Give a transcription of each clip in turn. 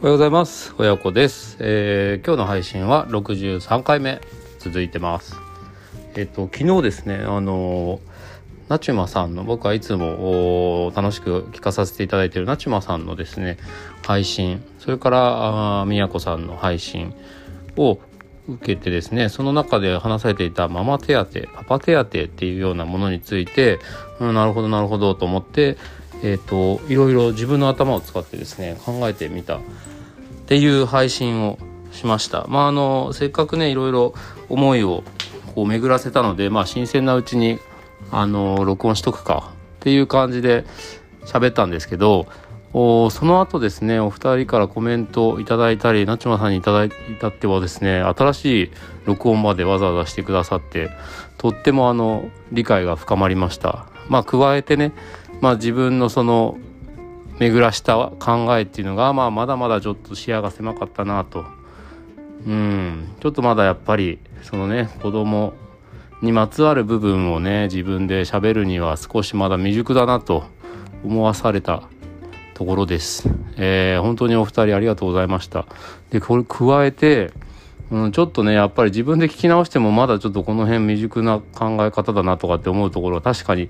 おはようございます。親子です、えー、今日の配信は63回目続いてます。えっ、と昨日ですねあのナチュマさんの僕はいつも楽しく聞かさせていただいているナチュマさんのですね配信それからみやこさんの配信を受けてですねその中で話されていたママ手当パパ手当っていうようなものについて、うん、なるほどなるほどと思ってえーと、いろいろ自分の頭を使ってですね考えてみたっていう配信をしました。まああのせっかくねいろいろ思いをこう巡らせたので、まあ、新鮮なうちにあの録音しとくかっていう感じで喋ったんですけどおその後ですねお二人からコメントいただいたりなちまさんにいただいたってはですね新しい録音までわざわざしてくださってとってもあの理解が深まりましたまあ加えてねまあ、自分のその巡らした考えっていうのが、まあ、まだまだちょっと視野が狭かったなとうんちょっとまだやっぱりそのね子供にまつわる部分をね自分で喋るには少しまだ未熟だなと思わされたところです。えー、本当にお二人ありがとうございました。でこれ加えてうん、ちょっとねやっぱり自分で聞き直してもまだちょっとこの辺未熟な考え方だなとかって思うところは確かに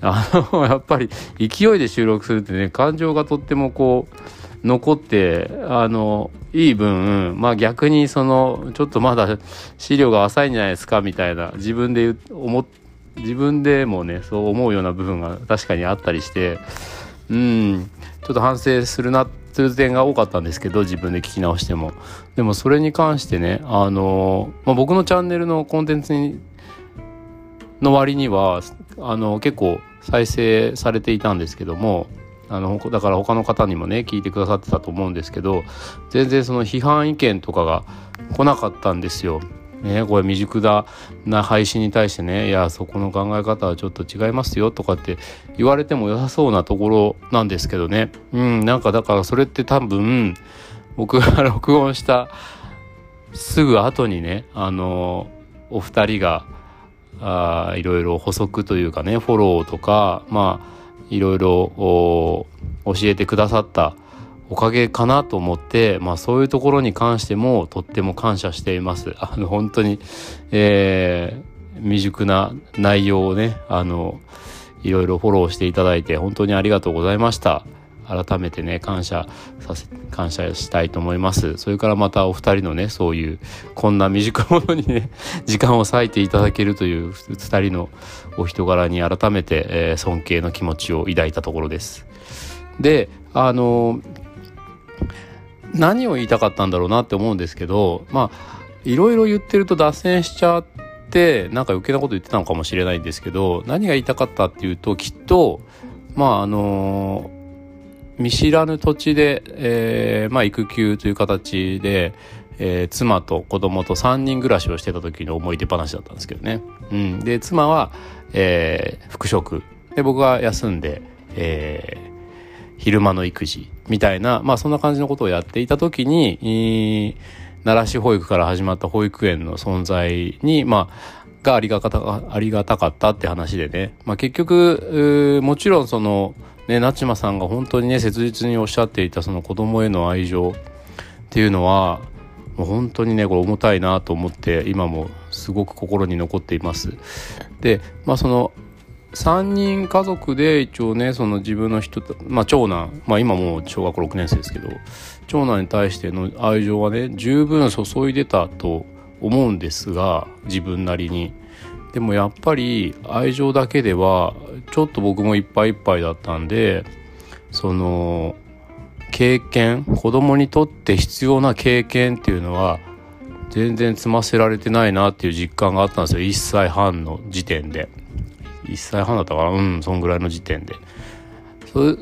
あのやっぱり勢いで収録するってね感情がとってもこう残ってあのいい分まあ逆にそのちょっとまだ資料が浅いんじゃないですかみたいな自分で思自分でもねそう思うような部分が確かにあったりしてうんちょっと反省するなってする点が多かったんですけど自分で聞き直してもでもそれに関してねあの、まあ、僕のチャンネルのコンテンツにの割にはあの結構再生されていたんですけどもあのだから他の方にもね聞いてくださってたと思うんですけど全然その批判意見とかが来なかったんですよ。ね、これ未熟だな配信に対してねいやそこの考え方はちょっと違いますよとかって言われても良さそうなところなんですけどね。うんなんかだからそれって多分僕が 録音したすぐ後にねあのお二人があいろいろ補足というかねフォローとかまあいろいろ教えてくださったおかげかなと思って、まあ、そういうところに関してもとっても感謝しています。あの本当に、えー、未熟な内容をねあのいろいろフォローしていただいて本当にありがとうございました。改めてね感謝させ感謝したいと思いますそれからまたお二人のねそういうこんな未熟者にね 時間を割いていただけるという二人のお人柄に改めて、えー、尊敬の気持ちを抱いたところですであの何を言いたかったんだろうなって思うんですけどまあいろいろ言ってると脱線しちゃってなんか余計なこと言ってたのかもしれないんですけど何が言いたかったっていうときっとまああの見知らぬ土地で、えー、まあ育休という形で、えー、妻と子供と3人暮らしをしてた時の思い出話だったんですけどね。うん、で妻は、えー、復職で僕は休んで、えー、昼間の育児みたいな、まあそんな感じのことをやっていた時に、奈良市保育から始まった保育園の存在に、まあ、がありがたありがたかったって話でね、まあ、結局もちろんそのねなちまさんが本当にね切実におっしゃっていたその子供への愛情っていうのはもう本当にねこれ重たいなと思って今もすごく心に残っています。でまあその3人家族で一応ねその自分の人まあ長男。まあ今もう小学校6年生ですけど長男に対しての愛情はね十分注いでたと思うんですが自分なりに。でもやっぱり愛情だけではちょっと僕もいっぱいいっぱいだったんでその経験子供にとって必要な経験っていうのは全然積ませられてないなっていう実感があったんですよ。1歳半の時点で。1歳半だったからうんそんぐらいの時点で。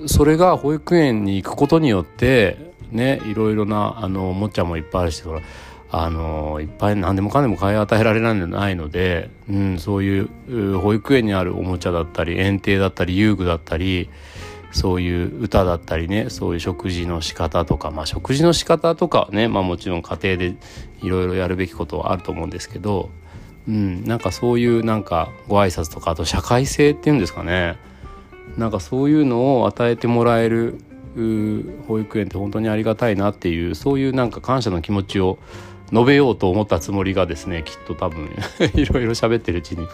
それが保育園に行くことによってねいろいろなあのおもちゃもいっぱいあるしほらあのいっぱい何でもかんでも買い与えられないので、うん、そういう保育園にあるおもちゃだったり園庭だったり遊具だったりそういう歌だったりねそういう食事の仕方とかまあ食事の仕方とかね、まあ、もちろん家庭でいろいろやるべきことはあると思うんですけどうん、なんかそういうなんかご挨拶とかあと社会性っていうんですかね。なんかそういうのを与えてもらえる保育園って本当にありがたいなっていうそういうなんか感謝の気持ちを述べようと思ったつもりがですねきっと多分 いろいろ喋ってるうちに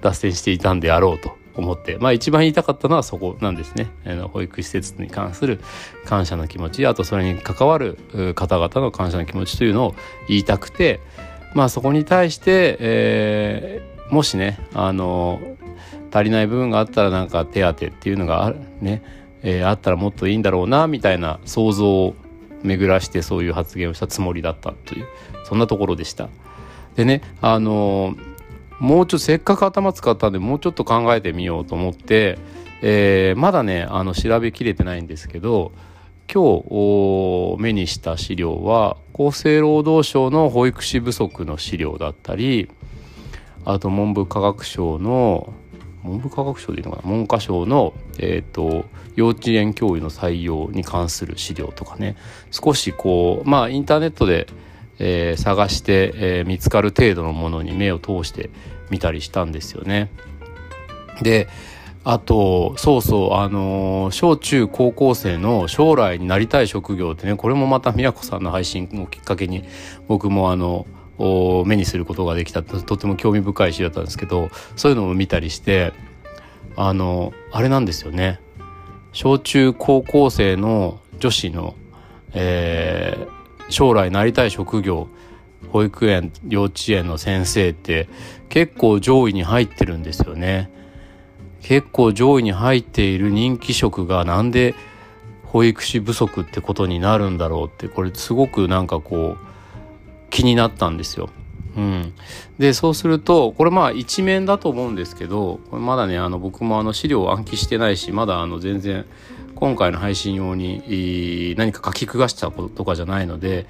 脱線していたんであろうと思って。まあ一番言いたかったのはそこなんですね。保育施設に関する感謝の気持ちあとそれに関わる方々の感謝の気持ちというのを言いたくてまあそこに対して、えー、もしねあの足りない部分があったらなんか手当てっていうのがあね、えー、あったらもっといいんだろうなみたいな想像を巡らしてそういう発言をしたつもりだったというそんなところでした。でねあのもうちょっとせっかく頭使ったんでもうちょっと考えてみようと思って、えー、まだねあの調べきれてないんですけど今日目にした資料は厚生労働省の保育士不足の資料だったりあと文部科学省の文部科学省でいいのかな文科省の、えーと、幼稚園教諭の採用に関する資料とかね少しこうまあインターネットで、えー、探して、えー、見つかる程度のものに目を通してみたりしたんですよね。であとそうそうあの小中高校生の将来になりたい職業ってねこれもまた宮子さんの配信をきっかけに僕もあの目にすることができたとても興味深い詩だったんですけどそういうのを見たりしてあのあれなんですよね。小中高校生の女子の、えー、将来なりたい職業保育園幼稚園の先生って結構上位に入ってるんですよね。結構上位に入っている人気職がなんで保育士不足ってことになるんだろうってこれすごくなんかこう気になったんですよ。うん、でそうするとこれまあ一面だと思うんですけどこれまだねあの僕もあの資料を暗記してないしまだあの全然今回の配信用に何か書き下したこととかじゃないので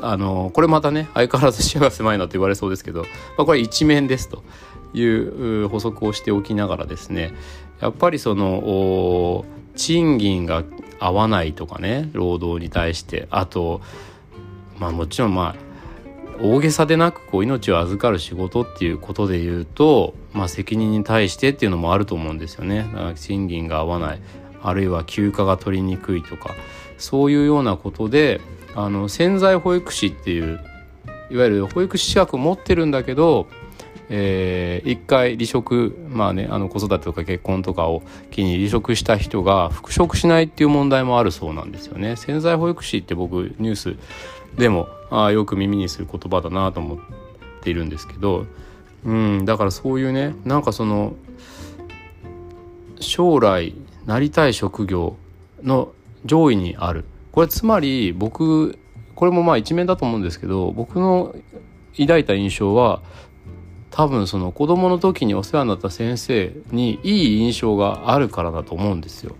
あのこれまたね相変わらず視野が狭いなと言われそうですけど、まあ、これ一面ですという補足をしておきながらですねやっぱりその賃金が合わないとかね労働に対してあとまあもちろんまあ大げさでなくこう命を預かる仕事っていうことで言うと、まあ、責任に対してっていうのもあると思うんですよね。だから賃金が合わないあるいは休暇が取りにくいとかそういうようなことであの潜在保育士っていういわゆる保育士資格持ってるんだけど、えー、一回離職まあねあの子育てとか結婚とかを機に離職した人が復職しないっていう問題もあるそうなんですよね。潜在保育士って僕ニュースでもあよく耳にする言葉だなと思っているんですけど、うん、だからそういうねなんかその将来なりたい職業の上位にあるこれつまり僕これもまあ一面だと思うんですけど僕の抱いた印象は多分その子供の時にお世話になった先生にいい印象があるからだと思うんですよ。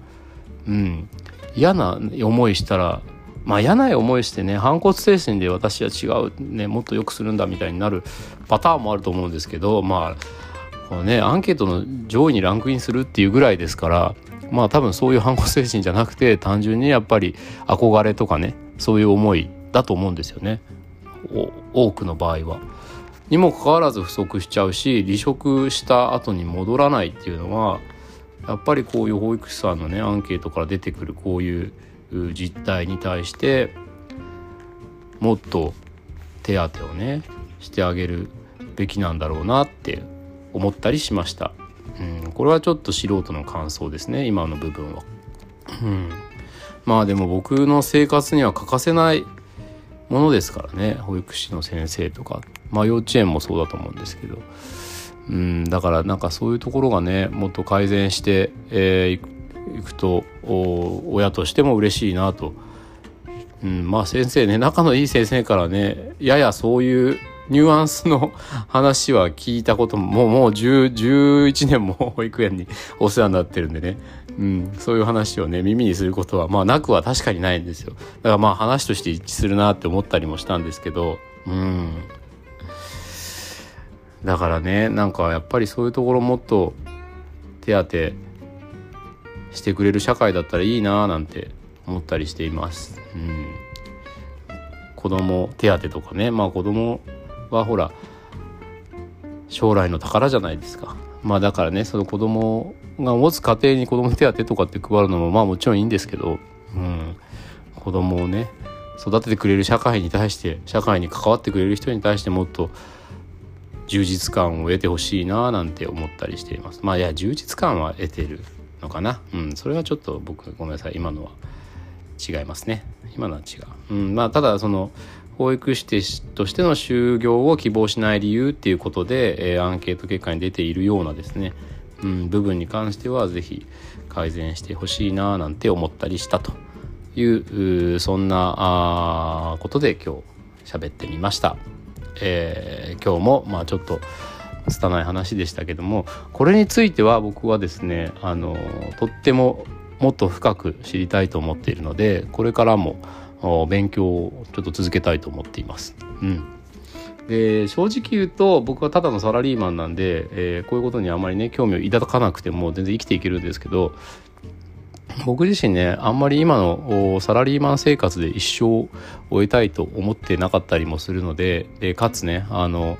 うん、嫌な思いしたらまあ嫌な思いしてね反骨精神で私は違う、ね、もっと良くするんだみたいになるパターンもあると思うんですけどまあこねアンケートの上位にランクインするっていうぐらいですからまあ多分そういう反骨精神じゃなくて単純にやっぱり憧れとかねそういう思いだと思うんですよね多くの場合は。にもかかわらず不足しちゃうし離職した後に戻らないっていうのはやっぱりこういう保育士さんのねアンケートから出てくるこういう実態に対してもっと手当てをねしてあげるべきなんだろうなって思ったりしました。うん、これはちょっと素人の感想ですね今の部分は。うん、まあでも僕の生活には欠かせないものですからね保育士の先生とかまあ幼稚園もそうだと思うんですけど、うん、だからなんかそういうところがねもっと改善してい、えー、くと親としても嬉しいなと、うん、まあ先生ね仲のいい先生からねややそういうニュアンスの 話は聞いたことももうもう11年も 保育園にお世話になってるんでね、うん、そういう話をね耳にすることはまあなくは確かにないんですよ。だからまあ話として一致するなって思ったりもしたんですけど。うん。だからねなんかやっぱりそういうところもっと手当てしてくれる社会だったらいいななんて思ったりしています。うん、子供手当とかねまあ子供はほら将来の宝じゃないですか。まあだからねその子供が持つ家庭に子供手当とかって配るのもまあもちろんいいんですけど、うん、子供をね育ててくれる社会に対して社会に関わってくれる人に対してもっと充実感を得てほしいななんて思ったりしています。まあいや充実感は得てるのかな。うんそれはちょっと僕ごめんなさい。今のは違いますね。今のは違う、うん、まあただその保育士としての就業を希望しない理由っていうことで、えー、アンケート結果に出ているようなですね、うん、部分に関しては是非改善してほしいななんて思ったりしたというそんなあことで今日喋ってみました。えー、今日もまあちょっと拙い話でしたけどもこれについては僕はですねあのとってももっと深く知りたいと思っているのでこれからも勉強をちょっと続けたいと思っています。うんで正直言うと僕はただのサラリーマンなんで、えー、こういうことにあまりね興味を抱かなくても全然生きていけるんですけど 僕自身ねあんまり今のサラリーマン生活で一生を終えたいと思ってなかったりもするのででかつねあの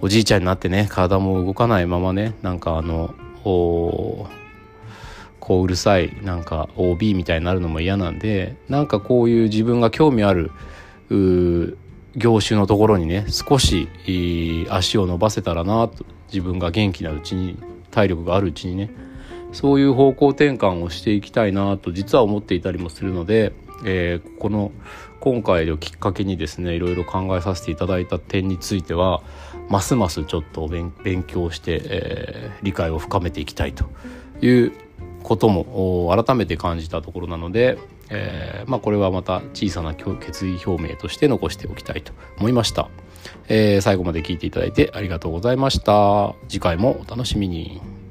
おじいちゃんになってね体も動かないままねなんかあのこううるさいなんか OB みたいになるのも嫌なんでなんかこういう自分が興味ある業種のところにね少し足を伸ばせたらなと自分が元気なうちに体力があるうちにねそういう方向転換をしていきたいなと実は思っていたりもするので、えー、この今回をきっかけにですねいろいろ考えさせていただいた点についてはますますちょっと勉強して、えー、理解を深めていきたいということも改めて感じたところなので、えー、まあ、これはまた小さな決意表明として残しておきたいと思いました、えー、最後まで聞いていただいてありがとうございました。次回もお楽しみに。